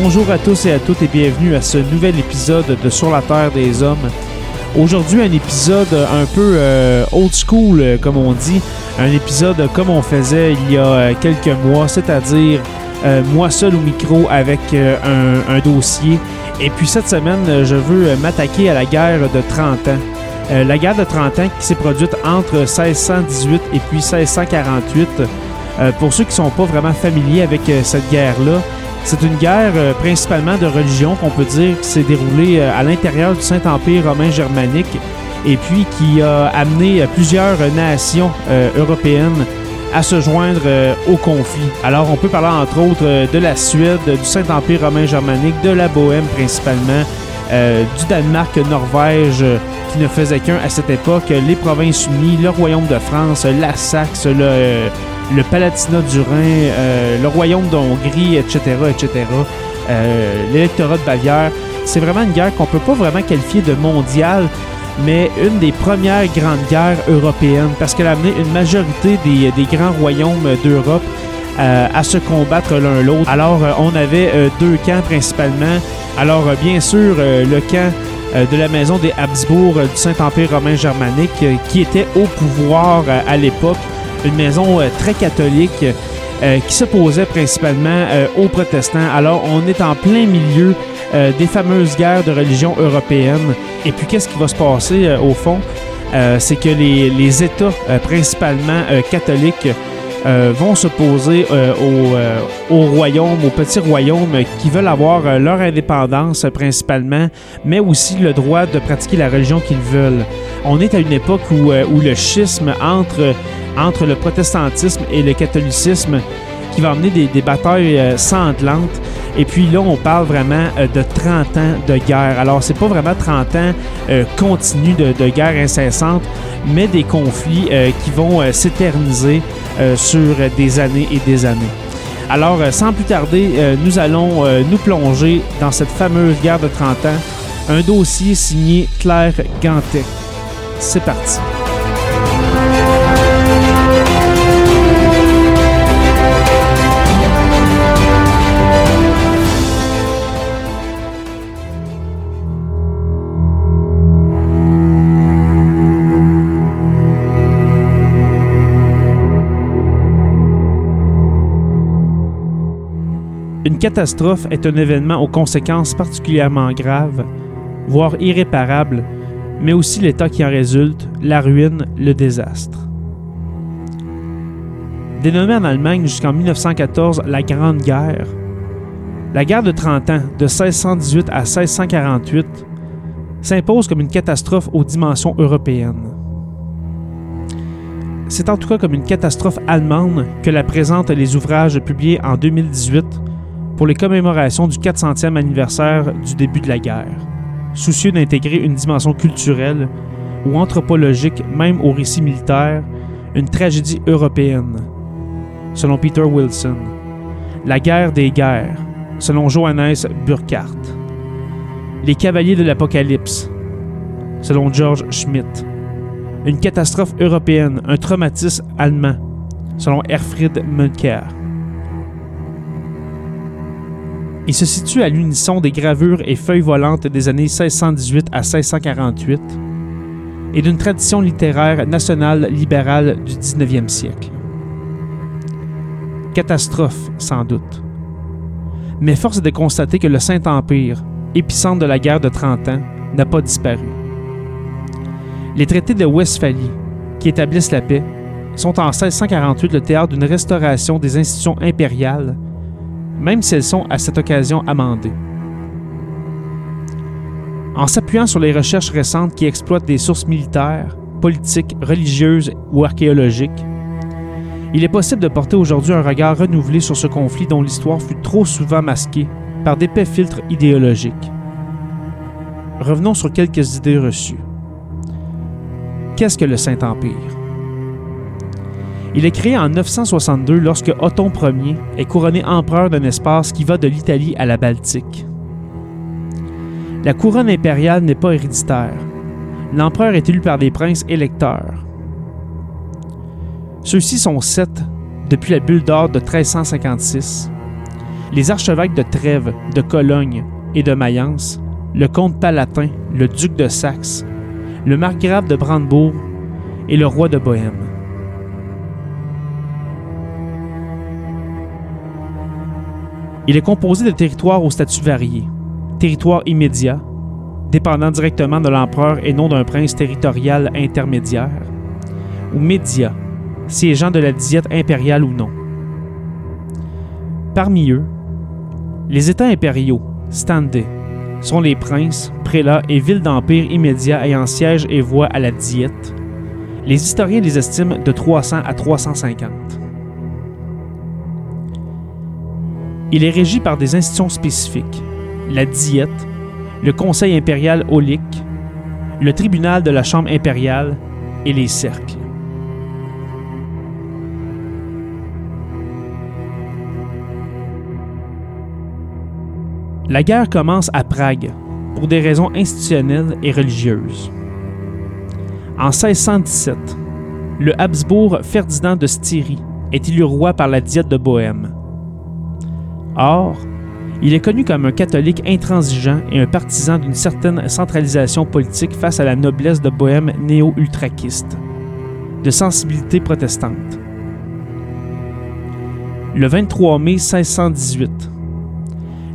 Bonjour à tous et à toutes et bienvenue à ce nouvel épisode de Sur la Terre des Hommes. Aujourd'hui, un épisode un peu euh, old school, euh, comme on dit. Un épisode comme on faisait il y a euh, quelques mois, c'est-à-dire moi seul au micro avec un, dossier. Et puis cette semaine, je veux m'attaquer à la guerre de 30 ans. la guerre de 30 ans qui s'est produite entre 1618 et puis 1648. pour ceux qui ne sont pas vraiment familiers avec cette guerre-là, c'est une guerre euh, principalement de religion qu'on peut dire qui s'est déroulée euh, à l'intérieur du Saint-Empire romain germanique et puis qui a amené euh, plusieurs nations européennes à se joindre au conflit. Alors on peut parler entre autres de la Suède, du Saint-Empire romain germanique, de la Bohème principalement, du Danemark, Norvège qui ne faisait qu'un à cette époque, les Provinces unies, le Royaume de France, la Saxe, le le Palatinat du Rhin, euh, le royaume de Hongrie, etc., etc., euh, l'électorat de Bavière. C'est vraiment une guerre qu'on peut pas vraiment qualifier de mondiale, mais une des premières grandes guerres européennes, parce qu'elle a amené une majorité des, grands royaumes d'Europe euh, à se combattre l'un l'autre. Alors, on avait deux camps principalement. Alors, bien sûr, le camp de la maison des Habsbourg du Saint-Empire romain germanique, qui était au pouvoir à l'époque une maison euh, très catholique euh, qui s'opposait principalement euh, aux protestants. Alors, on est en plein milieu des fameuses guerres de religion européennes. Et puis, qu'est-ce qui va se passer au fond? c'est que les, États, principalement catholiques, vont s'opposer au, au, royaume, aux petits royaumes qui veulent avoir leur indépendance principalement, mais aussi le droit de pratiquer la religion qu'ils veulent. On est à une époque où le schisme entre entre le protestantisme et le catholicisme qui va amener des, batailles euh, sanglantes. Et puis là, on parle vraiment euh, de 30 ans de guerre. Alors, c'est pas vraiment 30 ans euh, continus de, de, guerre incessante, mais des conflits qui vont s'éterniser sur des années et des années. Alors, sans plus tarder, nous allons nous plonger dans cette fameuse guerre de 30 ans. Un dossier signé Claire Gantet. C'est parti. Catastrophe est un événement aux conséquences particulièrement graves, voire irréparables, mais aussi l'état qui en résulte, la ruine, le désastre. Dénommée en Allemagne jusqu'en 1914 la Grande Guerre, la guerre de 30 ans, de 1618 à 1648, s'impose comme une catastrophe aux dimensions européennes. C'est en tout cas comme une catastrophe allemande que la présentent les ouvrages publiés en 2018 pour les commémorations du 400e anniversaire du début de la guerre, soucieux d'intégrer une dimension culturelle ou anthropologique même au récit militaire, une tragédie européenne, selon Peter Wilson. La guerre des guerres, selon Johannes Burkhardt. Les cavaliers de l'Apocalypse, selon George Schmidt. Une catastrophe européenne, un traumatisme allemand, selon Erfried Münker. Il se situe à l'unisson des gravures et feuilles volantes des années 1618 à 1648 et d'une tradition littéraire nationale libérale du 19e siècle. Catastrophe, sans doute. Mais force est de constater que le Saint-Empire, épicentre de la guerre de 30 ans, n'a pas disparu. Les traités de Westphalie, qui établissent la paix, sont en 1648 le théâtre d'une restauration des institutions impériales, même si elles sont à cette occasion amendées. En s'appuyant sur les recherches récentes qui exploitent des sources militaires, politiques, religieuses ou archéologiques, il est possible de porter aujourd'hui un regard renouvelé sur ce conflit dont l'histoire fut trop souvent masquée par d'épais filtres idéologiques. Revenons sur quelques idées reçues. Qu'est-ce que le Saint-Empire? Il est créé en 962 lorsque Othon Ier est couronné empereur d'un espace qui va de l'Italie à la Baltique. La couronne impériale n'est pas héréditaire. L'empereur est élu par des princes électeurs. Ceux-ci sont sept depuis la bulle d'or de 1356. Les archevêques de Trèves, de Cologne et de Mayence, le comte palatin, le duc de Saxe, le margrave de Brandebourg et le roi de Bohême. Il est composé de territoires au statut varié, territoire immédiat, dépendant directement de l'empereur et non d'un prince territorial intermédiaire, ou médias, siégeant de la diète impériale ou non. Parmi eux, les États impériaux, standés, sont les princes, prélats et villes d'empire immédiats ayant siège et voix à la diète. Les historiens les estiment de 300 à 350. Il est régi par des institutions spécifiques, la diète, le Conseil impérial aulique, le tribunal de la Chambre impériale et les cercles. La guerre commence à Prague pour des raisons institutionnelles et religieuses. En 1617, le Habsbourg Ferdinand de Styrie est élu roi par la Diète de Bohême. Or, il est connu comme un catholique intransigeant et un partisan d'une certaine centralisation politique face à la noblesse de Bohême néo-ultraquiste, de sensibilité protestante. Le 23 mai 1618,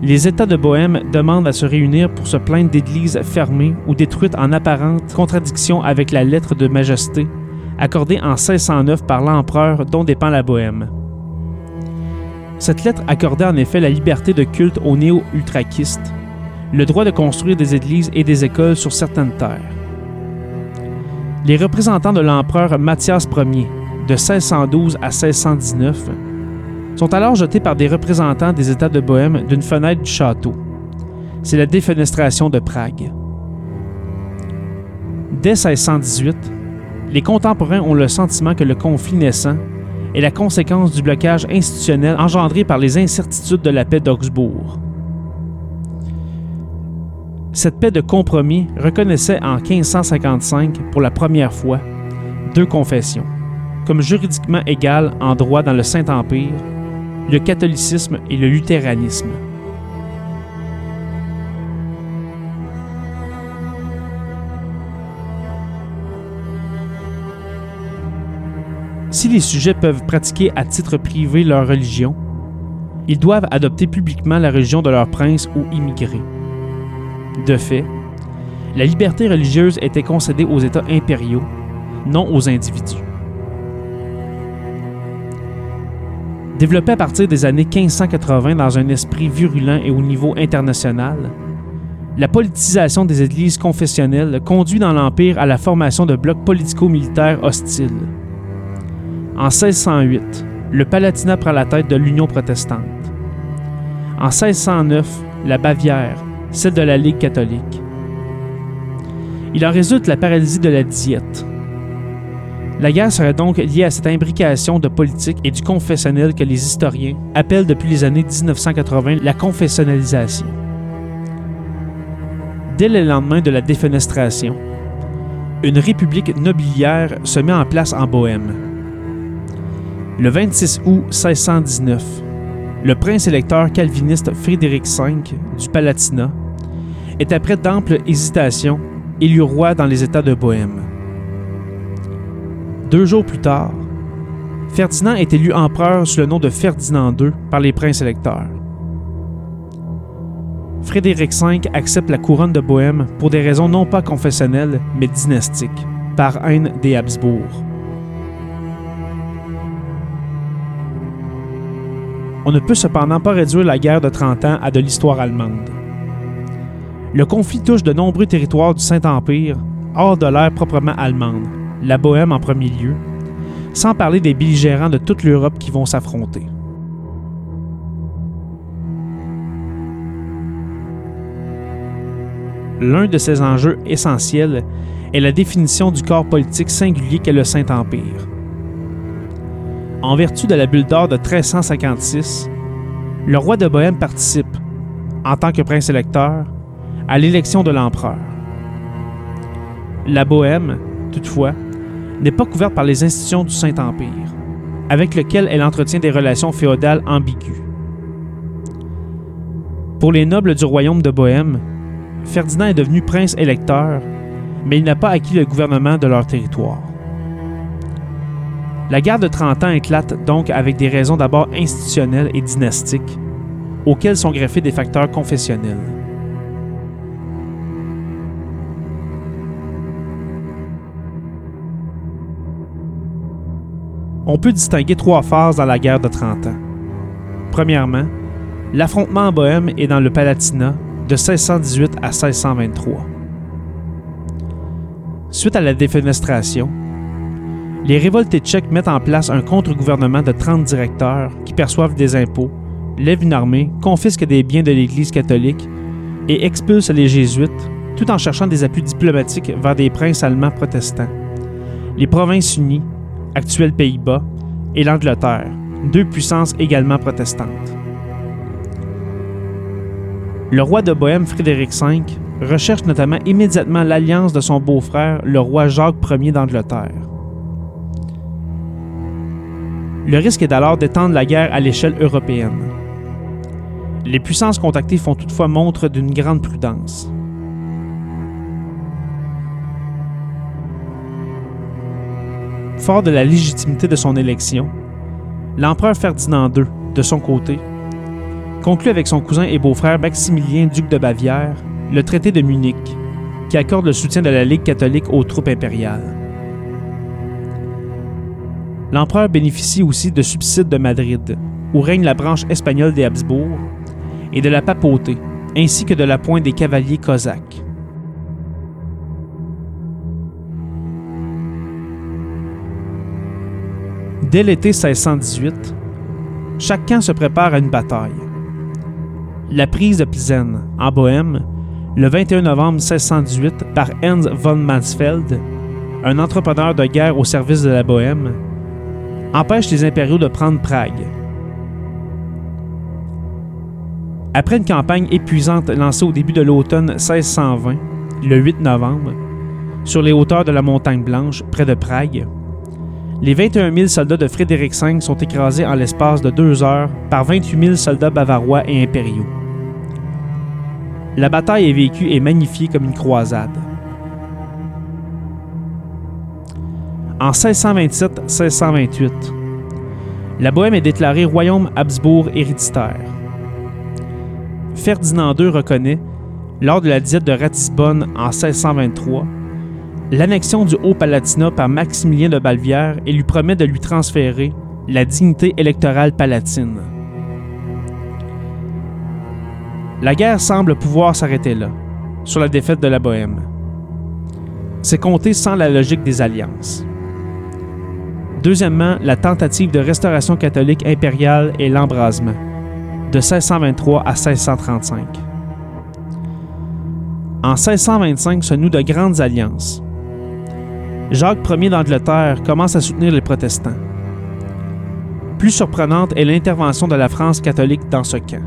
les États de Bohême demandent à se réunir pour se plaindre d'églises fermées ou détruites en apparente contradiction avec la lettre de majesté accordée en 1609 par l'empereur dont dépend la Bohême. Cette lettre accordait en effet la liberté de culte aux néo-ultraquistes, le droit de construire des églises et des écoles sur certaines terres. Les représentants de l'empereur Mathias Ier, de 1612 à 1619, sont alors jetés par des représentants des États de Bohême d'une fenêtre du château. C'est la défenestration de Prague. Dès 1618, les contemporains ont le sentiment que le conflit naissant est la conséquence du blocage institutionnel engendré par les incertitudes de la paix d'Augsbourg. Cette paix de compromis reconnaissait en 1555 pour la première fois deux confessions, comme juridiquement égales en droit dans le Saint-Empire, le catholicisme et le luthéranisme. Si les sujets peuvent pratiquer à titre privé leur religion, ils doivent adopter publiquement la religion de leur prince ou immigrer. De fait, la liberté religieuse était concédée aux États impériaux, non aux individus. Développée à partir des années 1580 dans un esprit virulent et au niveau international, la politisation des églises confessionnelles conduit dans l'Empire à la formation de blocs politico-militaires hostiles. En 1608, le Palatinat prend la tête de l'Union protestante. En 1609, la Bavière, celle de la Ligue catholique. Il en résulte la paralysie de la diète. La guerre serait donc liée à cette imbrication de politique et du confessionnel que les historiens appellent depuis les années 1980 la confessionnalisation. Dès le lendemain de la défenestration, une république nobiliaire se met en place en Bohême. Le 26 août 1619, le prince électeur calviniste Frédéric V du Palatinat est après d'amples hésitations élu roi dans les États de Bohême. Deux jours plus tard, Ferdinand est élu empereur sous le nom de Ferdinand II par les princes électeurs. Frédéric V accepte la couronne de Bohême pour des raisons non pas confessionnelles, mais dynastiques, par haine des Habsbourg. On ne peut cependant pas réduire la guerre de 30 ans à de l'histoire allemande. Le conflit touche de nombreux territoires du Saint-Empire, hors de l'ère proprement allemande, la Bohême en premier lieu, sans parler des belligérants de toute l'Europe qui vont s'affronter. L'un de ces enjeux essentiels est la définition du corps politique singulier qu'est le Saint-Empire. En vertu de la bulle d'or de 1356, le roi de Bohême participe, en tant que prince électeur, à l'élection de l'empereur. La Bohême, toutefois, n'est pas couverte par les institutions du Saint-Empire, avec lequel elle entretient des relations féodales ambiguës. Pour les nobles du royaume de Bohême, Ferdinand est devenu prince électeur, mais il n'a pas acquis le gouvernement de leur territoire. La guerre de 30 ans éclate donc avec des raisons d'abord institutionnelles et dynastiques, auxquelles sont greffés des facteurs confessionnels. On peut distinguer trois phases dans la guerre de 30 ans. Premièrement, l'affrontement en Bohême et dans le Palatinat de 1618 à 1623. Suite à la défenestration, les révoltés tchèques mettent en place un contre-gouvernement de 30 directeurs qui perçoivent des impôts, lèvent une armée, confisquent des biens de l'Église catholique et expulsent les jésuites, tout en cherchant des appuis diplomatiques vers des princes allemands protestants. Les provinces unies, actuels Pays-Bas, et l'Angleterre, deux puissances également protestantes. Le roi de Bohême Frédéric V recherche notamment immédiatement l'alliance de son beau-frère, le roi Jacques Ier d'Angleterre. Le risque est alors d'étendre la guerre à l'échelle européenne. Les puissances contactées font toutefois montre d'une grande prudence. Fort de la légitimité de son élection, l'empereur Ferdinand II, de son côté, conclut avec son cousin et beau-frère Maximilien, duc de Bavière, le traité de Munich, qui accorde le soutien de la Ligue catholique aux troupes impériales. L'empereur bénéficie aussi de subsides de Madrid, où règne la branche espagnole des Habsbourg, et de la papauté, ainsi que de la pointe des cavaliers cosaques. Dès l'été 1618, chaque camp se prépare à une bataille. La prise de Plzen, en Bohême, le 21 novembre 1618 par Hans von Mansfeld, un entrepreneur de guerre au service de la Bohême, empêche les impériaux de prendre Prague. Après une campagne épuisante lancée au début de l'automne 1620, le 8 novembre, sur les hauteurs de la montagne Blanche, près de Prague, les 21 000 soldats de Frédéric V sont écrasés en l'espace de deux heures par 28 000 soldats bavarois et impériaux. La bataille est vécue et magnifiée comme une croisade. En 1627-1628, la Bohême est déclarée royaume Habsbourg héréditaire. Ferdinand II reconnaît, lors de la diète de Ratisbonne en 1623, l'annexion du Haut-Palatinat par Maximilien de Bavière et lui promet de lui transférer la dignité électorale palatine. La guerre semble pouvoir s'arrêter là, sur la défaite de la Bohême. C'est compté sans la logique des alliances. Deuxièmement, la tentative de restauration catholique impériale et l'embrasement, de 1623 à 1635. En 1625 se nouent de grandes alliances, Jacques Ier d'Angleterre commence à soutenir les protestants. Plus surprenante est l'intervention de la France catholique dans ce camp.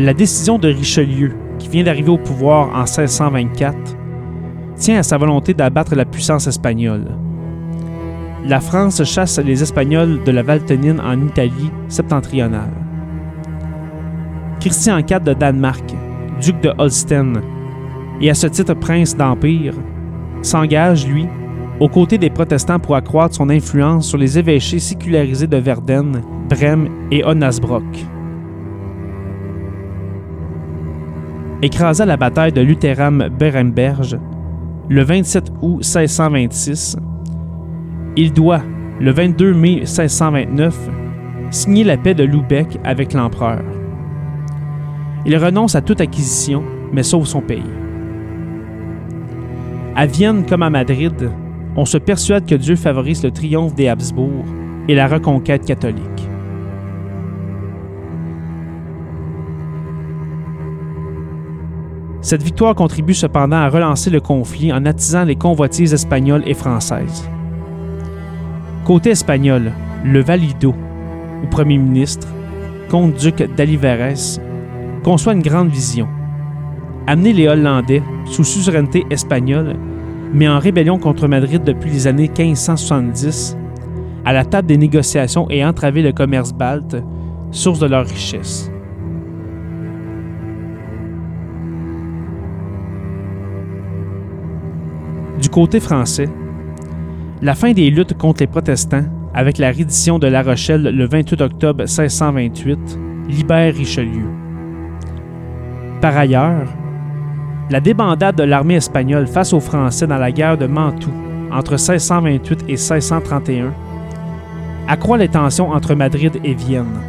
La décision de Richelieu, qui vient d'arriver au pouvoir en 1624, tient à sa volonté d'abattre la puissance espagnole. La France chasse les Espagnols de la Valtenine en Italie septentrionale. Christian IV de Danemark, duc de Holstein, et à ce titre prince d'Empire, s'engage, lui, aux côtés des protestants pour accroître son influence sur les évêchés sécularisés de Verden, Brême et Onasbrock. Écrasé à la bataille de Lutheram-Beremberge le 27 août 1626, il doit, le 22 mai 1629, signer la paix de Lubeck avec l'empereur. Il renonce à toute acquisition, mais sauve son pays. À Vienne comme à Madrid, on se persuade que Dieu favorise le triomphe des Habsbourg et la reconquête catholique. Cette victoire contribue cependant à relancer le conflit en attisant les convoitises espagnoles et françaises. Côté espagnol, le Valido, ou premier ministre, comte-duc d'Aliveres, conçoit une grande vision. Amener les Hollandais, sous suzeraineté espagnole, mais en rébellion contre Madrid depuis les années 1570, à la table des négociations et entraver le commerce balte, source de leur richesse. Côté français, la fin des luttes contre les protestants, avec la reddition de La Rochelle le 28 octobre 1628, libère Richelieu. Par ailleurs, la débandade de l'armée espagnole face aux Français dans la guerre de Mantoue entre 1628 et 1631 accroît les tensions entre Madrid et Vienne.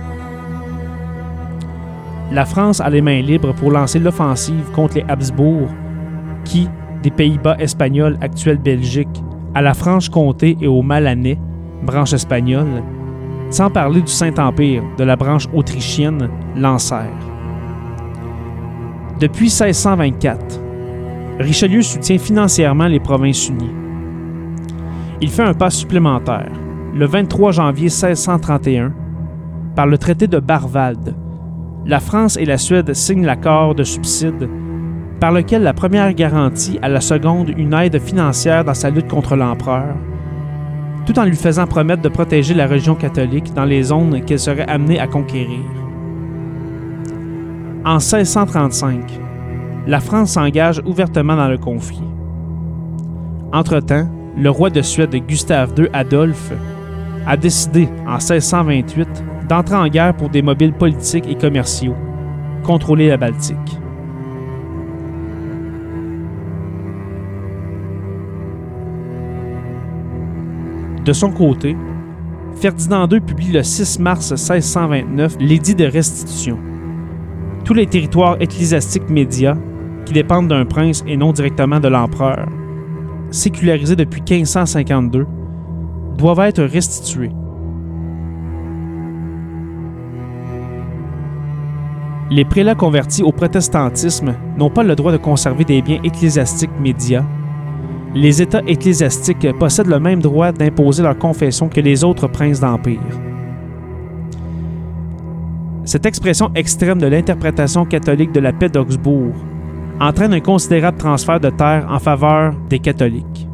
La France a les mains libres pour lancer l'offensive contre les Habsbourg, qui, des Pays-Bas espagnols actuelle Belgique, à la Franche-Comté et au Malanais, branche espagnole, sans parler du Saint-Empire de la branche autrichienne, lancèrent. Depuis 1624, Richelieu soutient financièrement les provinces unies. Il fait un pas supplémentaire, le 23 janvier 1631, par le traité de Barwald. La France et la Suède signent l'accord de subside par lequel la première garantit à la seconde une aide financière dans sa lutte contre l'empereur, tout en lui faisant promettre de protéger la religion catholique dans les zones qu'elle serait amenée à conquérir. En 1635, la France s'engage ouvertement dans le conflit. Entre-temps, le roi de Suède Gustave II Adolphe a décidé en 1628 d'entrer en guerre pour des mobiles politiques et commerciaux, contrôler la Baltique. De son côté, Ferdinand II publie le 6 mars 1629 l'édit de restitution tous les territoires ecclésiastiques médias, qui dépendent d'un prince et non directement de l'empereur, sécularisés depuis 1552, doivent être restitués. Les prélats convertis au protestantisme n'ont pas le droit de conserver des biens ecclésiastiques médias. Les États ecclésiastiques possèdent le même droit d'imposer leur confession que les autres princes d'empire. Cette expression extrême de l'interprétation catholique de la paix d'Augsbourg entraîne un considérable transfert de terres en faveur des catholiques.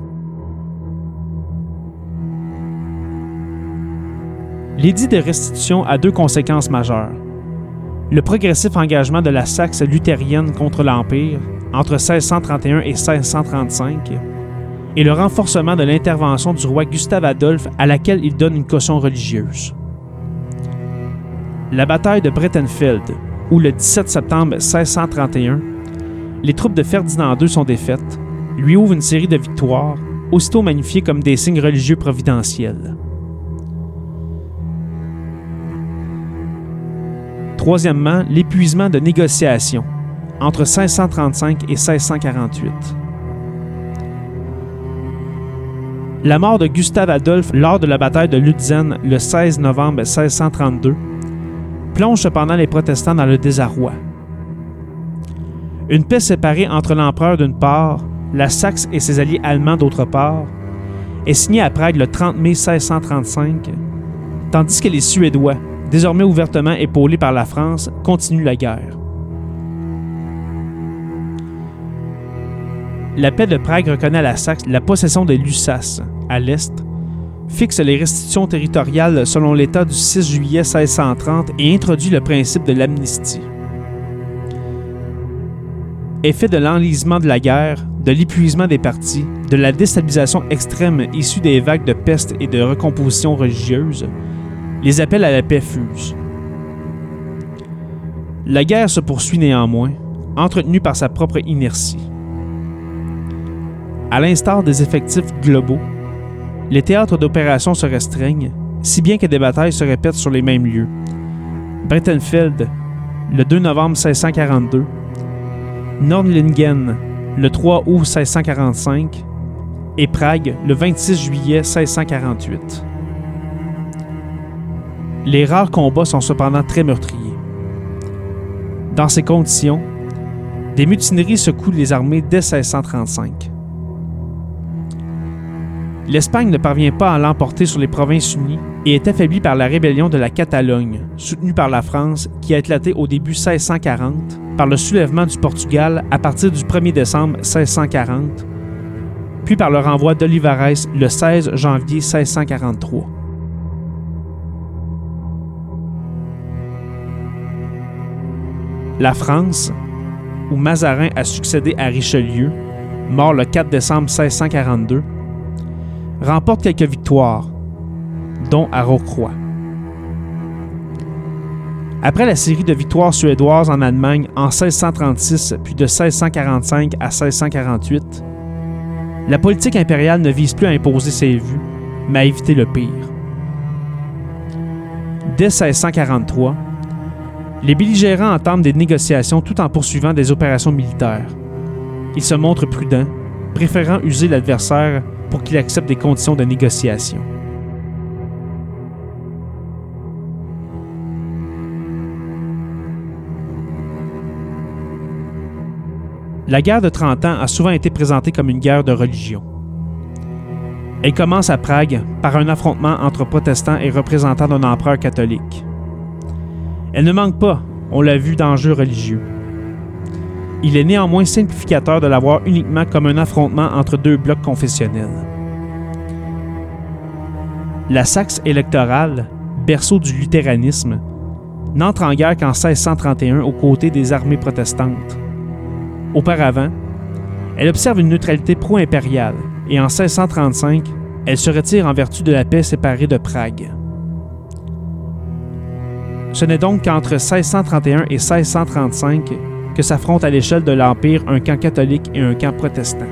L'édit de restitution a deux conséquences majeures. Le progressif engagement de la Saxe luthérienne contre l'Empire entre 1631 et 1635 et le renforcement de l'intervention du roi Gustave Adolphe à laquelle il donne une caution religieuse. La bataille de Brettenfeld, où le 17 septembre 1631, les troupes de Ferdinand II sont défaites, lui ouvre une série de victoires, aussitôt magnifiées comme des signes religieux providentiels. Troisièmement, l'épuisement de négociations entre 1635 et 1648. La mort de Gustave Adolphe lors de la bataille de Lutzen le 16 novembre 1632 plonge cependant les protestants dans le désarroi. Une paix séparée entre l'empereur d'une part, la Saxe et ses alliés allemands d'autre part, est signée à Prague le 30 mai 1635, tandis que les Suédois, désormais ouvertement épaulés par la France, continuent la guerre. La paix de Prague reconnaît à la Saxe la possession de Lusace, à l'est, fixe les restitutions territoriales selon l'État du 6 juillet 1630 et introduit le principe de l'amnistie. Effet de l'enlisement de la guerre, de l'épuisement des partis, de la déstabilisation extrême issue des vagues de peste et de recomposition religieuse, les appels à la paix fusent. La guerre se poursuit néanmoins, entretenue par sa propre inertie. À l'instar des effectifs globaux, les théâtres d'opération se restreignent, si bien que des batailles se répètent sur les mêmes lieux. Breitenfeld, le 2 novembre 1642, Nordlingen, le 3 août 1645, et Prague, le 26 juillet 1648. Les rares combats sont cependant très meurtriers. Dans ces conditions, des mutineries secouent les armées dès 1635 l'Espagne ne parvient pas à l'emporter sur les provinces unies et est affaiblie par la rébellion de la Catalogne, soutenue par la France, qui a éclaté au début 1640 par le soulèvement du Portugal à partir du 1er décembre 1640, puis par le renvoi d'Olivares le 16 janvier 1643. La France, où Mazarin a succédé à Richelieu, mort le 4 décembre 1642, remporte quelques victoires, dont à Rocroi. Après la série de victoires suédoises en Allemagne en 1636 puis de 1645 à 1648, la politique impériale ne vise plus à imposer ses vues, mais à éviter le pire. Dès 1643, les belligérants entament des négociations tout en poursuivant des opérations militaires. Ils se montrent prudents, préférant user l'adversaire pour qu'il accepte des conditions de négociation. La guerre de 30 ans a souvent été présentée comme une guerre de religion. Elle commence à Prague par un affrontement entre protestants et représentants d'un empereur catholique. Elle ne manque pas, on l'a vu, d'enjeux religieux. Il est néanmoins simplificateur de la voir uniquement comme un affrontement entre deux blocs confessionnels. La Saxe électorale, berceau du luthéranisme, n'entre en guerre qu'en 1631 aux côtés des armées protestantes. Auparavant, elle observe une neutralité pro-impériale et en 1635, elle se retire en vertu de la paix séparée de Prague. Ce n'est donc qu'entre 1631 et 1635 que s'affrontent à l'échelle de l'Empire un camp catholique et un camp protestant.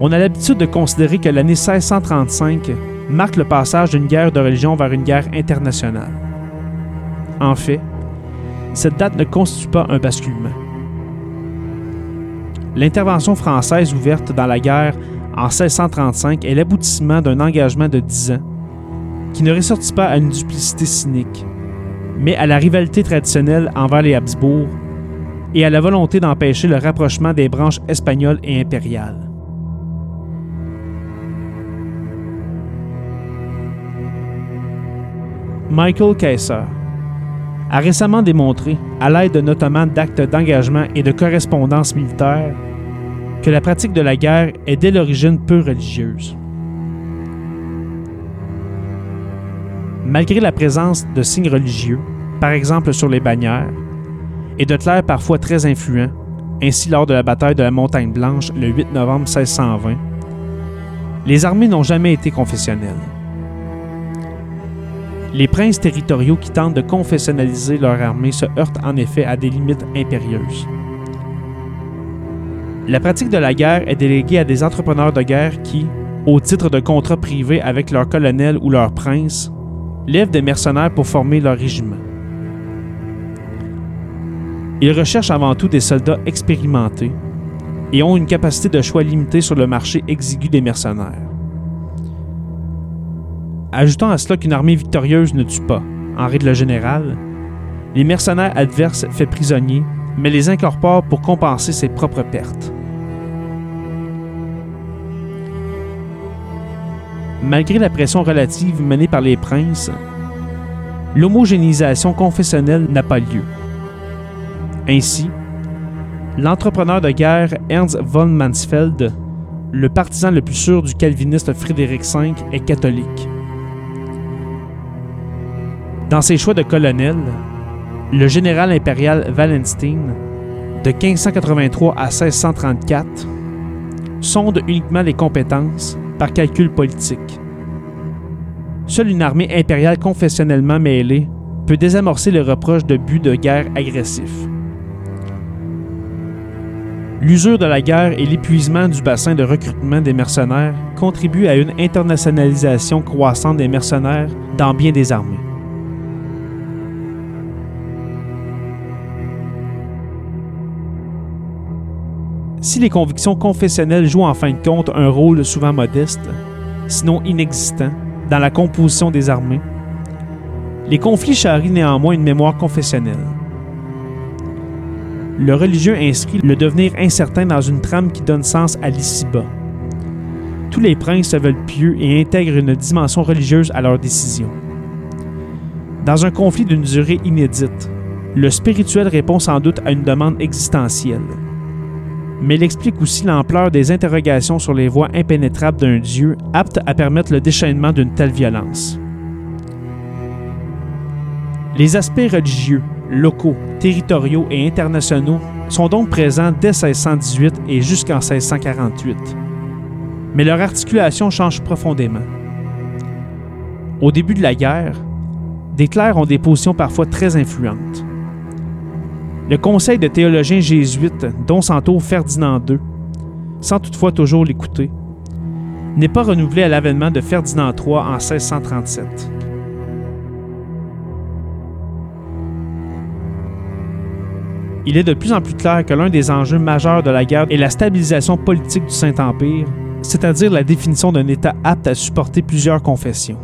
On a l'habitude de considérer que l'année 1635 marque le passage d'une guerre de religion vers une guerre internationale. En fait, cette date ne constitue pas un basculement. L'intervention française ouverte dans la guerre en 1635 est l'aboutissement d'un engagement de dix ans qui ne ressortit pas à une duplicité cynique, mais à la rivalité traditionnelle envers les Habsbourg et à la volonté d'empêcher le rapprochement des branches espagnoles et impériales. Michael Kaiser a récemment démontré, à l'aide notamment d'actes d'engagement et de correspondance militaire, que la pratique de la guerre est dès l'origine peu religieuse. Malgré la présence de signes religieux, par exemple sur les bannières, et de clercs parfois très influents, ainsi lors de la bataille de la Montagne Blanche le 8 novembre 1620, les armées n'ont jamais été confessionnelles. Les princes territoriaux qui tentent de confessionnaliser leur armée se heurtent en effet à des limites impérieuses. La pratique de la guerre est déléguée à des entrepreneurs de guerre qui, au titre de contrats privés avec leur colonel ou leur prince, lèvent des mercenaires pour former leur régiment. Ils recherchent avant tout des soldats expérimentés et ont une capacité de choix limitée sur le marché exigu des mercenaires. Ajoutant à cela qu'une armée victorieuse ne tue pas, en règle générale, les mercenaires adverses fait prisonniers, mais les incorporent pour compenser ses propres pertes. Malgré la pression relative menée par les princes, l'homogénéisation confessionnelle n'a pas lieu. Ainsi, l'entrepreneur de guerre Ernst von Mansfeld, le partisan le plus sûr du calviniste Frédéric V, est catholique. Dans ses choix de colonel, le général impérial Wallenstein, de 1583 à 1634, sonde uniquement les compétences par calcul politique. Seule une armée impériale confessionnellement mêlée peut désamorcer le reproche de but de guerre agressif. L'usure de la guerre et l'épuisement du bassin de recrutement des mercenaires contribuent à une internationalisation croissante des mercenaires dans bien des armées. Si les convictions confessionnelles jouent en fin de compte un rôle souvent modeste, sinon inexistant, dans la composition des armées, les conflits charrient néanmoins une mémoire confessionnelle. Le religieux inscrit le devenir incertain dans une trame qui donne sens à l'ici-bas. Tous les princes se veulent pieux et intègrent une dimension religieuse à leurs décisions. Dans un conflit d'une durée inédite, le spirituel répond sans doute à une demande existentielle mais il explique aussi l'ampleur des interrogations sur les voies impénétrables d'un Dieu apte à permettre le déchaînement d'une telle violence. Les aspects religieux, locaux, territoriaux et internationaux sont donc présents dès 1618 et jusqu'en 1648. Mais leur articulation change profondément. Au début de la guerre, des clercs ont des positions parfois très influentes. Le conseil de théologiens jésuites, dont s'entoure Ferdinand II, sans toutefois toujours l'écouter, n'est pas renouvelé à l'avènement de Ferdinand III en 1637. Il est de plus en plus clair que l'un des enjeux majeurs de la guerre est la stabilisation politique du Saint-Empire, c'est-à-dire la définition d'un État apte à supporter plusieurs confessions.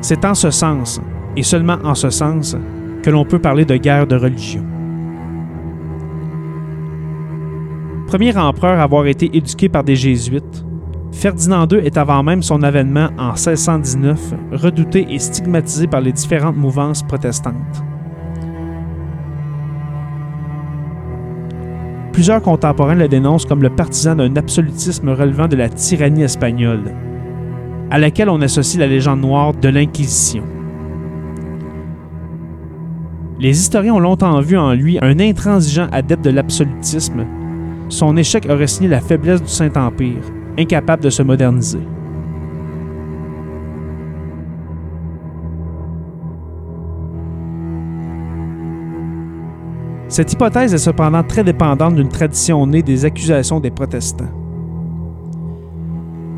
C'est en ce sens, et seulement en ce sens, que l'on peut parler de guerre de religion. Premier empereur à avoir été éduqué par des jésuites, Ferdinand II est avant même son avènement en 1619 redouté et stigmatisé par les différentes mouvances protestantes. Plusieurs contemporains le dénoncent comme le partisan d'un absolutisme relevant de la tyrannie espagnole, à laquelle on associe la légende noire de l'Inquisition. Les historiens ont longtemps vu en lui un intransigeant adepte de l'absolutisme. Son échec aurait signé la faiblesse du Saint-Empire, incapable de se moderniser. Cette hypothèse est cependant très dépendante d'une tradition née des accusations des protestants.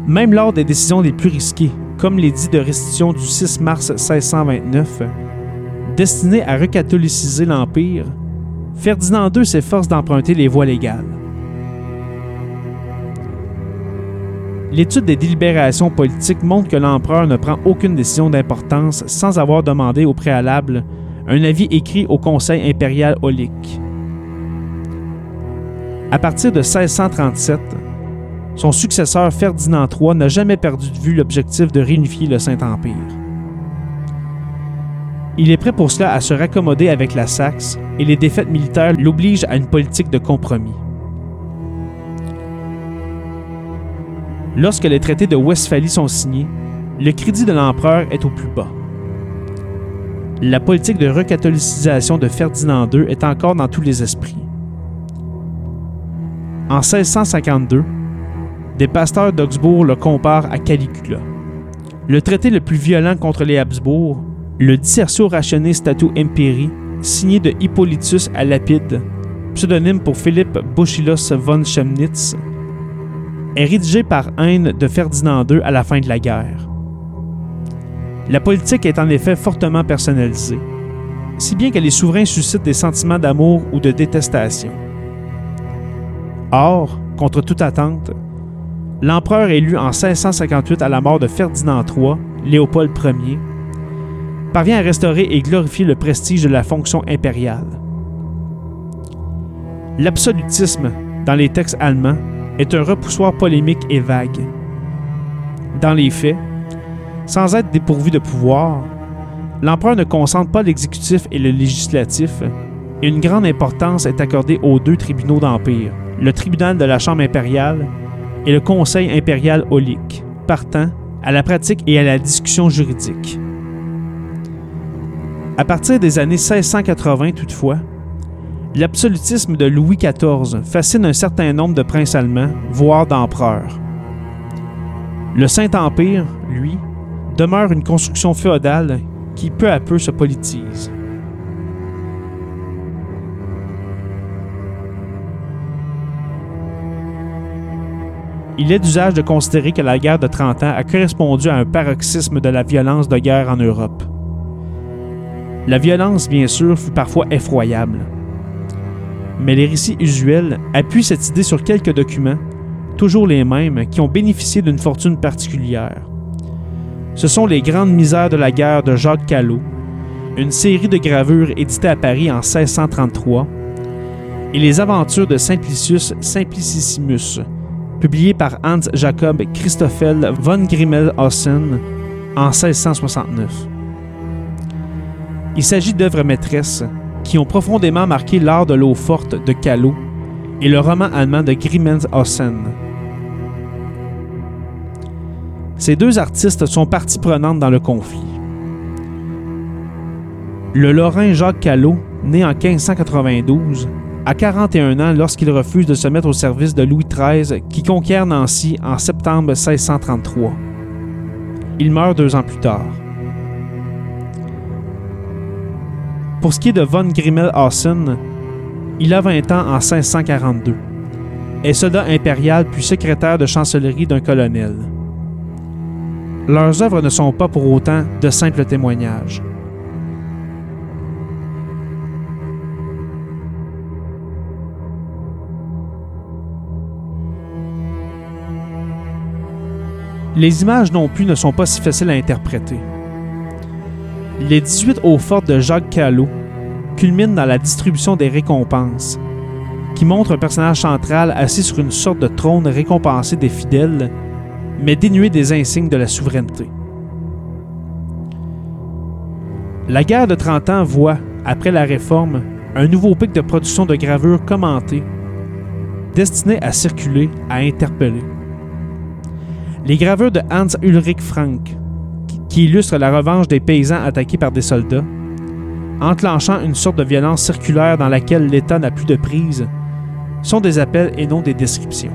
Même lors des décisions les plus risquées, comme l'édit de restitution du 6 mars 1629, Destiné à recatholiciser l'Empire, Ferdinand II s'efforce d'emprunter les voies légales. L'étude des délibérations politiques montre que l'empereur ne prend aucune décision d'importance sans avoir demandé au préalable un avis écrit au Conseil impérial aulique. À partir de 1637, son successeur Ferdinand III n'a jamais perdu de vue l'objectif de réunifier le Saint-Empire. Il est prêt pour cela à se raccommoder avec la Saxe et les défaites militaires l'obligent à une politique de compromis. Lorsque les traités de Westphalie sont signés, le crédit de l'empereur est au plus bas. La politique de recatholicisation de Ferdinand II est encore dans tous les esprits. En 1652, des pasteurs d'Augsbourg le comparent à Caligula. Le traité le plus violent contre les Habsbourg le Dissertio Ratione Statu Imperi, signé de Hippolytus à Lapide, pseudonyme pour Philippe Bouchilos von Chemnitz, est rédigé par haine de Ferdinand II à la fin de la guerre. La politique est en effet fortement personnalisée, si bien que les souverains suscitent des sentiments d'amour ou de détestation. Or, contre toute attente, l'empereur élu en 1658 à la mort de Ferdinand III, Léopold Ier, parvient à restaurer et glorifier le prestige de la fonction impériale. L'absolutisme, dans les textes allemands, est un repoussoir polémique et vague. Dans les faits, sans être dépourvu de pouvoir, l'empereur ne concentre pas l'exécutif et le législatif, Une grande importance est accordée aux deux tribunaux d'Empire, le tribunal de la Chambre impériale et le Conseil impérial aulique, partant à la pratique et à la discussion juridique. À partir des années 1680 toutefois, l'absolutisme de Louis XIV fascine un certain nombre de princes allemands, voire d'empereurs. Le Saint-Empire, lui, demeure une construction féodale qui peu à peu se politise. Il est d'usage de considérer que la guerre de 30 ans a correspondu à un paroxysme de la violence de guerre en Europe. La violence, bien sûr, fut parfois effroyable. Mais les récits usuels appuient cette idée sur quelques documents, toujours les mêmes, qui ont bénéficié d'une fortune particulière. Ce sont les Grandes misères de la guerre de Jacques Callot, une série de gravures éditées à Paris en 1633, et les aventures de Simplicius Simplicissimus, publiées par Hans Jacob Christoffel von Grimmelhausen en 1669. Il s'agit d'œuvres maîtresses qui ont profondément marqué l'art de l'eau forte de Callot et le roman allemand de Grimmelhausen. Ces deux artistes sont partie prenante dans le conflit. Le Lorrain Jacques Callot, né en 1592, a 41 ans lorsqu'il refuse de se mettre au service de Louis XIII qui conquiert Nancy en septembre 1633. Il meurt deux ans plus tard. Pour ce qui est de von Grimmelhausen, il a 20 ans en 1542, est soldat impérial puis secrétaire de chancellerie d'un colonel. Leurs œuvres ne sont pas pour autant de simples témoignages. Les images non plus ne sont pas si faciles à interpréter. Les 18 eaux fortes de Jacques Callot culminent dans la distribution des récompenses, qui montre un personnage central assis sur une sorte de trône récompensé des fidèles mais dénué des insignes de la souveraineté. La guerre de 30 ans voit, après la réforme, un nouveau pic de production de gravures commentées, destinées à circuler, à interpeller. Les gravures de Hans Ulrich Frank, qui illustrent la revanche des paysans attaqués par des soldats, enclenchant une sorte de violence circulaire dans laquelle l'État n'a plus de prise, sont des appels et non des descriptions.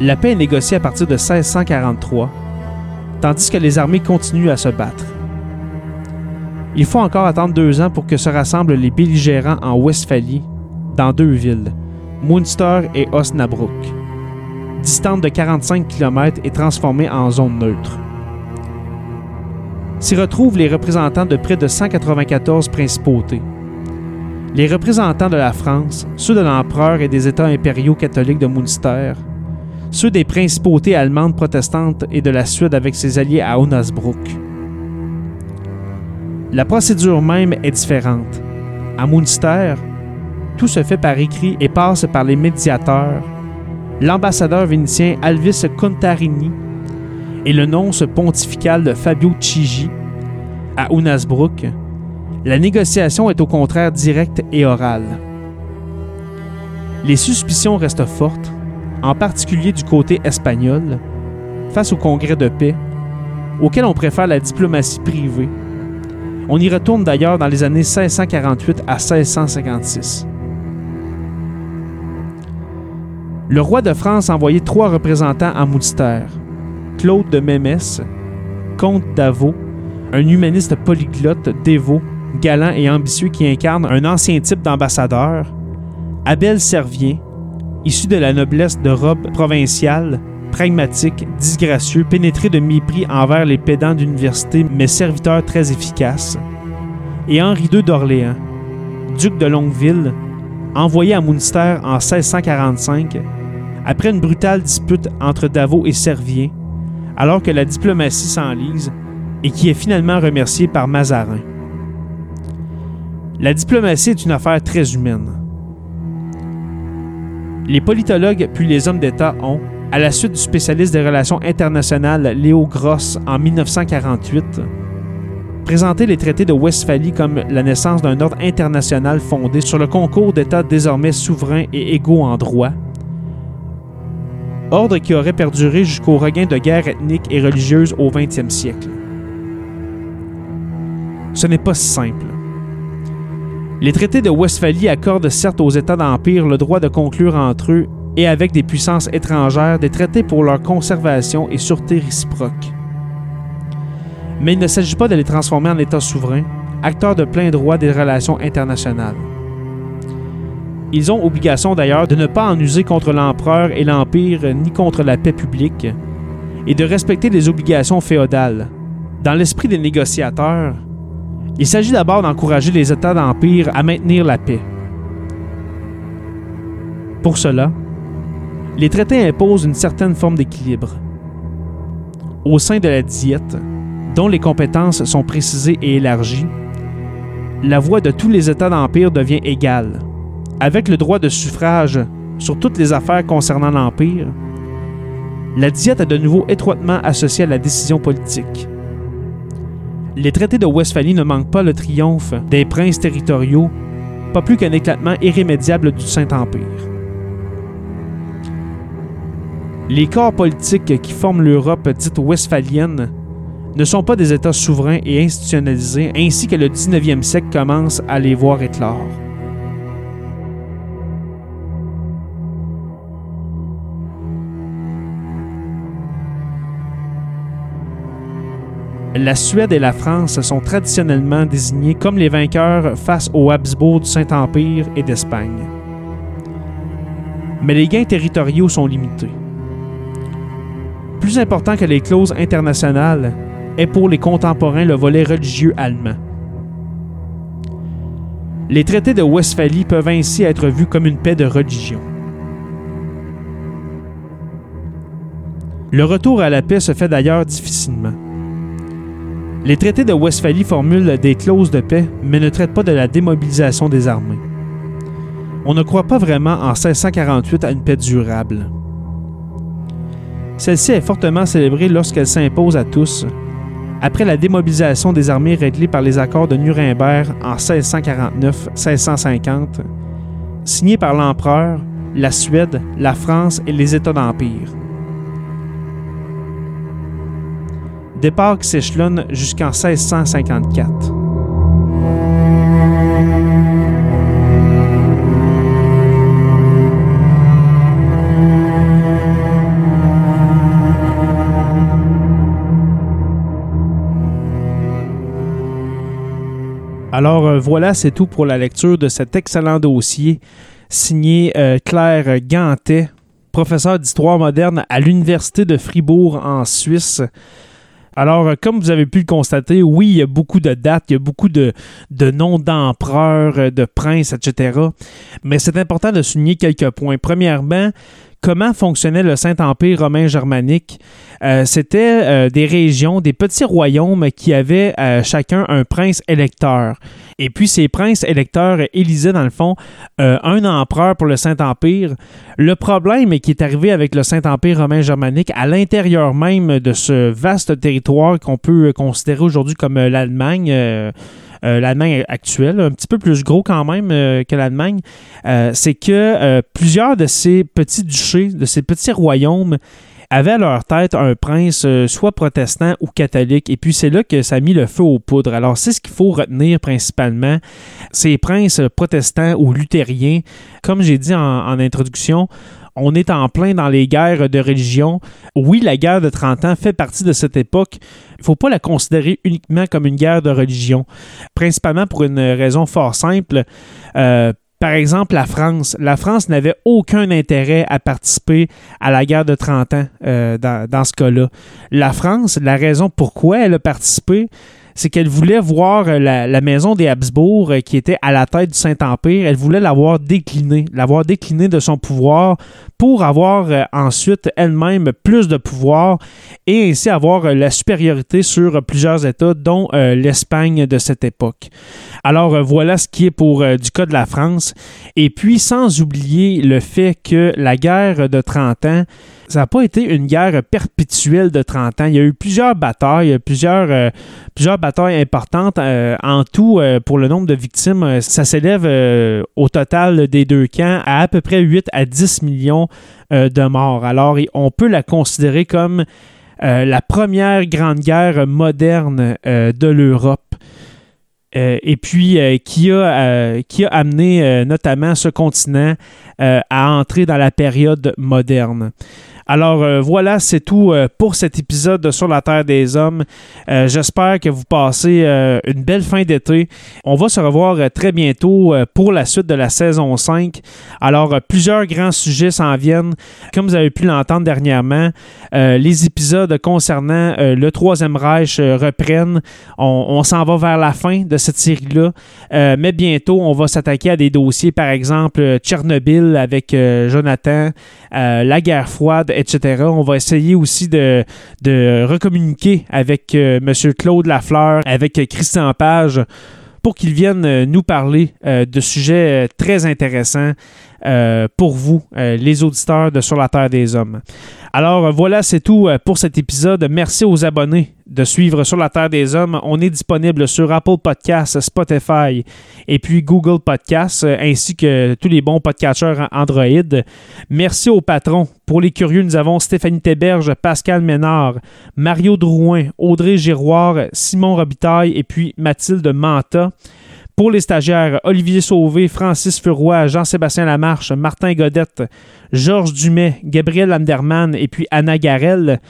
La paix est négociée à partir de 1643, tandis que les armées continuent à se battre. Il faut encore attendre deux ans pour que se rassemblent les belligérants en Westphalie, dans deux villes, Münster et Osnabrück, distantes de 45 km et transformées en zone neutre. S'y retrouvent les représentants de près de 194 principautés. Les représentants de la France, ceux de l'empereur et des États impériaux catholiques de Münster, ceux des principautés allemandes protestantes et de la Suède avec ses alliés à Onasbruck. La procédure même est différente. À Münster, tout se fait par écrit et passe par les médiateurs, l'ambassadeur vénitien Alvis Contarini et le nonce pontifical de Fabio Chigi. À Unasbruck, la négociation est au contraire directe et orale. Les suspicions restent fortes en particulier du côté espagnol, face au Congrès de paix, auquel on préfère la diplomatie privée. On y retourne d'ailleurs dans les années 1648 à 1656. Le roi de France a envoyé trois représentants à Münster. Claude de Mémès, comte d'Avaux, un humaniste polyglotte, dévot, galant et ambitieux qui incarne un ancien type d'ambassadeur, Abel Servien, issu de la noblesse de robe provinciale, pragmatique, disgracieux, pénétré de mépris envers les pédants d'université, mais serviteur très efficace, et Henri II d'Orléans, duc de Longueville, envoyé à Münster en 1645, après une brutale dispute entre Davos et Servien, alors que la diplomatie s'enlise et qui est finalement remercié par Mazarin. La diplomatie est une affaire très humaine. Les politologues puis les hommes d'État ont, à la suite du spécialiste des relations internationales Léo Gross en 1948, présenter les traités de Westphalie comme la naissance d'un ordre international fondé sur le concours d'États désormais souverains et égaux en droit, ordre qui aurait perduré jusqu'au regain de guerre ethnique et religieuse au 20e siècle. Ce n'est pas si simple. Les traités de Westphalie accordent certes aux États d'Empire le droit de conclure entre eux et avec des puissances étrangères des traités pour leur conservation et sûreté réciproque. Mais il ne s'agit pas de les transformer en États souverains, acteurs de plein droit des relations internationales. Ils ont obligation d'ailleurs de ne pas en user contre l'empereur et l'empire ni contre la paix publique, et de respecter les obligations féodales. Dans l'esprit des négociateurs, il s'agit d'abord d'encourager les États d'empire à maintenir la paix. Pour cela, les traités imposent une certaine forme d'équilibre. Au sein de la diète, dont les compétences sont précisées et élargies, la voix de tous les États d'Empire devient égale. Avec le droit de suffrage sur toutes les affaires concernant l'Empire, la diète est de nouveau étroitement associée à la décision politique. Les traités de Westphalie ne manquent pas le triomphe des princes territoriaux, pas plus qu'un éclatement irrémédiable du Saint-Empire. Les corps politiques qui forment l'Europe dite westphalienne ne sont pas des États souverains et institutionnalisés, ainsi que le 19e siècle commence à les voir éclore. La Suède et la France sont traditionnellement désignés comme les vainqueurs face aux Habsbourg du Saint-Empire et d'Espagne. Mais les gains territoriaux sont limités. Plus important que les clauses internationales est pour les contemporains le volet religieux allemand. Les traités de Westphalie peuvent ainsi être vus comme une paix de religion. Le retour à la paix se fait d'ailleurs difficilement. Les traités de Westphalie formulent des clauses de paix, mais ne traitent pas de la démobilisation des armées. On ne croit pas vraiment en 1648 à une paix durable. Celle-ci est fortement célébrée lorsqu'elle s'impose à tous, après la démobilisation des armées réglée par les accords de Nuremberg en 1649-1650, signés par l'empereur, la Suède, la France et les États d'Empire. Départ qui s'échelonne jusqu'en 1654. Alors euh, voilà, c'est tout pour la lecture de cet excellent dossier signé euh, Claire Gantet, professeur d'histoire moderne à l'Université de Fribourg en Suisse. Alors, euh, comme vous avez pu le constater, oui, il y a beaucoup de dates, il y a beaucoup de, de noms d'empereurs, de princes, etc. Mais c'est important de souligner quelques points. Premièrement, comment fonctionnait le Saint-Empire romain germanique. Euh, c'était euh, des régions, des petits royaumes qui avaient euh, chacun un prince électeur. Et puis ces princes électeurs élisaient dans le fond un empereur pour le Saint-Empire. Le problème qui est arrivé avec le Saint-Empire romain germanique à l'intérieur même de ce vaste territoire qu'on peut considérer aujourd'hui comme l'Allemagne. l'Allemagne actuelle, un petit peu plus gros quand même que l'Allemagne, c'est que plusieurs de ces petits duchés, de ces petits royaumes, avaient à leur tête un prince euh, soit protestant ou catholique. Et puis c'est là que ça a mis le feu aux poudres. Alors c'est ce qu'il faut retenir principalement. Ces princes protestants ou luthériens, comme j'ai dit en, introduction, on est en plein dans les guerres de religion. Oui, la guerre de 30 ans fait partie de cette époque. Il ne faut pas la considérer uniquement comme une guerre de religion, principalement pour une raison fort simple. Euh, par exemple, la France. La France n'avait aucun intérêt à participer à la guerre de 30 ans euh, dans, ce cas-là. La France, la raison pourquoi elle a participé, c'est qu'elle voulait voir la, maison des Habsbourg euh, qui était à la tête du Saint-Empire, elle voulait l'avoir déclinée, l'avoir déclinée de son pouvoir pour avoir euh, ensuite elle-même plus de pouvoir et ainsi avoir euh, la supériorité sur plusieurs États, dont euh, l'Espagne de cette époque. Alors voilà ce qui est pour du cas de la France. Et puis sans oublier le fait que la guerre de 30 ans ça n'a pas été une guerre perpétuelle de 30 ans. Il y a eu plusieurs batailles, plusieurs, euh, plusieurs batailles importantes. Euh, en tout, euh, pour le nombre de victimes, ça s'élève au total des deux camps à à peu près 8 à 10 millions de morts. Alors, on peut la considérer comme la première grande guerre moderne de l'Europe. et puis qui, a, qui a amené notamment ce continent à entrer dans la période moderne. Alors euh, voilà, c'est tout euh, pour cet épisode sur la Terre des Hommes. Euh, j'espère que vous passez une belle fin d'été. On va se revoir très bientôt pour la suite de la saison 5. Alors plusieurs grands sujets s'en viennent. Comme vous avez pu l'entendre dernièrement, les épisodes concernant le Troisième Reich reprennent. On, s'en va vers la fin de cette série-là. mais bientôt, on va s'attaquer à des dossiers, par exemple Tchernobyl avec Jonathan, la guerre froide, On va essayer aussi de, recommuniquer avec euh, M. Claude Lafleur, avec Christian Page pour qu'ils viennent euh, nous parler euh, de sujets très intéressants pour vous, les auditeurs de Sur la Terre des Hommes. Alors voilà, c'est tout pour cet épisode. Merci aux abonnés de suivre Sur la Terre des Hommes. On est disponible sur Apple Podcasts, Spotify et puis Google Podcasts, ainsi que tous les bons podcatchers Android. Merci aux patrons. Pour les curieux, nous avons Stéphanie Théberge, Pascal Ménard, Mario Drouin, Audrey Giroir, Simon Robitaille et puis Mathilde Manta. Pour les stagiaires, Olivier Sauvé, Francis Furoy, Jean-Sébastien Lamarche, Martin Godette, Georges Dumais, Gabriel Anderman et puis Anna Garel.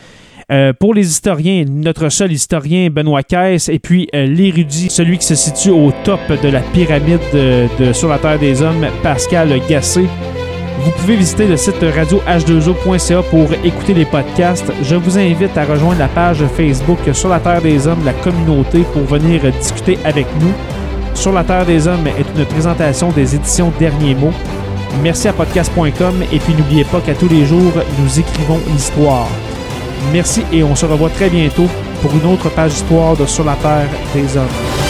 Euh, pour les historiens, notre seul historien, Benoît Caisse, et puis euh, l'érudit, celui qui se situe au top de la pyramide de, sur la Terre des Hommes, Pascal Gassé. Vous pouvez visiter le site radio-h2o.ca pour écouter les podcasts. Je vous invite à rejoindre la page Facebook Sur la Terre des Hommes, la communauté, pour venir discuter avec nous. Sur la Terre des Hommes est une présentation des éditions Derniers mots. Merci à podcast.com et puis n'oubliez pas qu'à tous les jours, nous écrivons l'histoire. Merci et on se revoit très bientôt pour une autre page d'histoire de Sur la Terre des Hommes.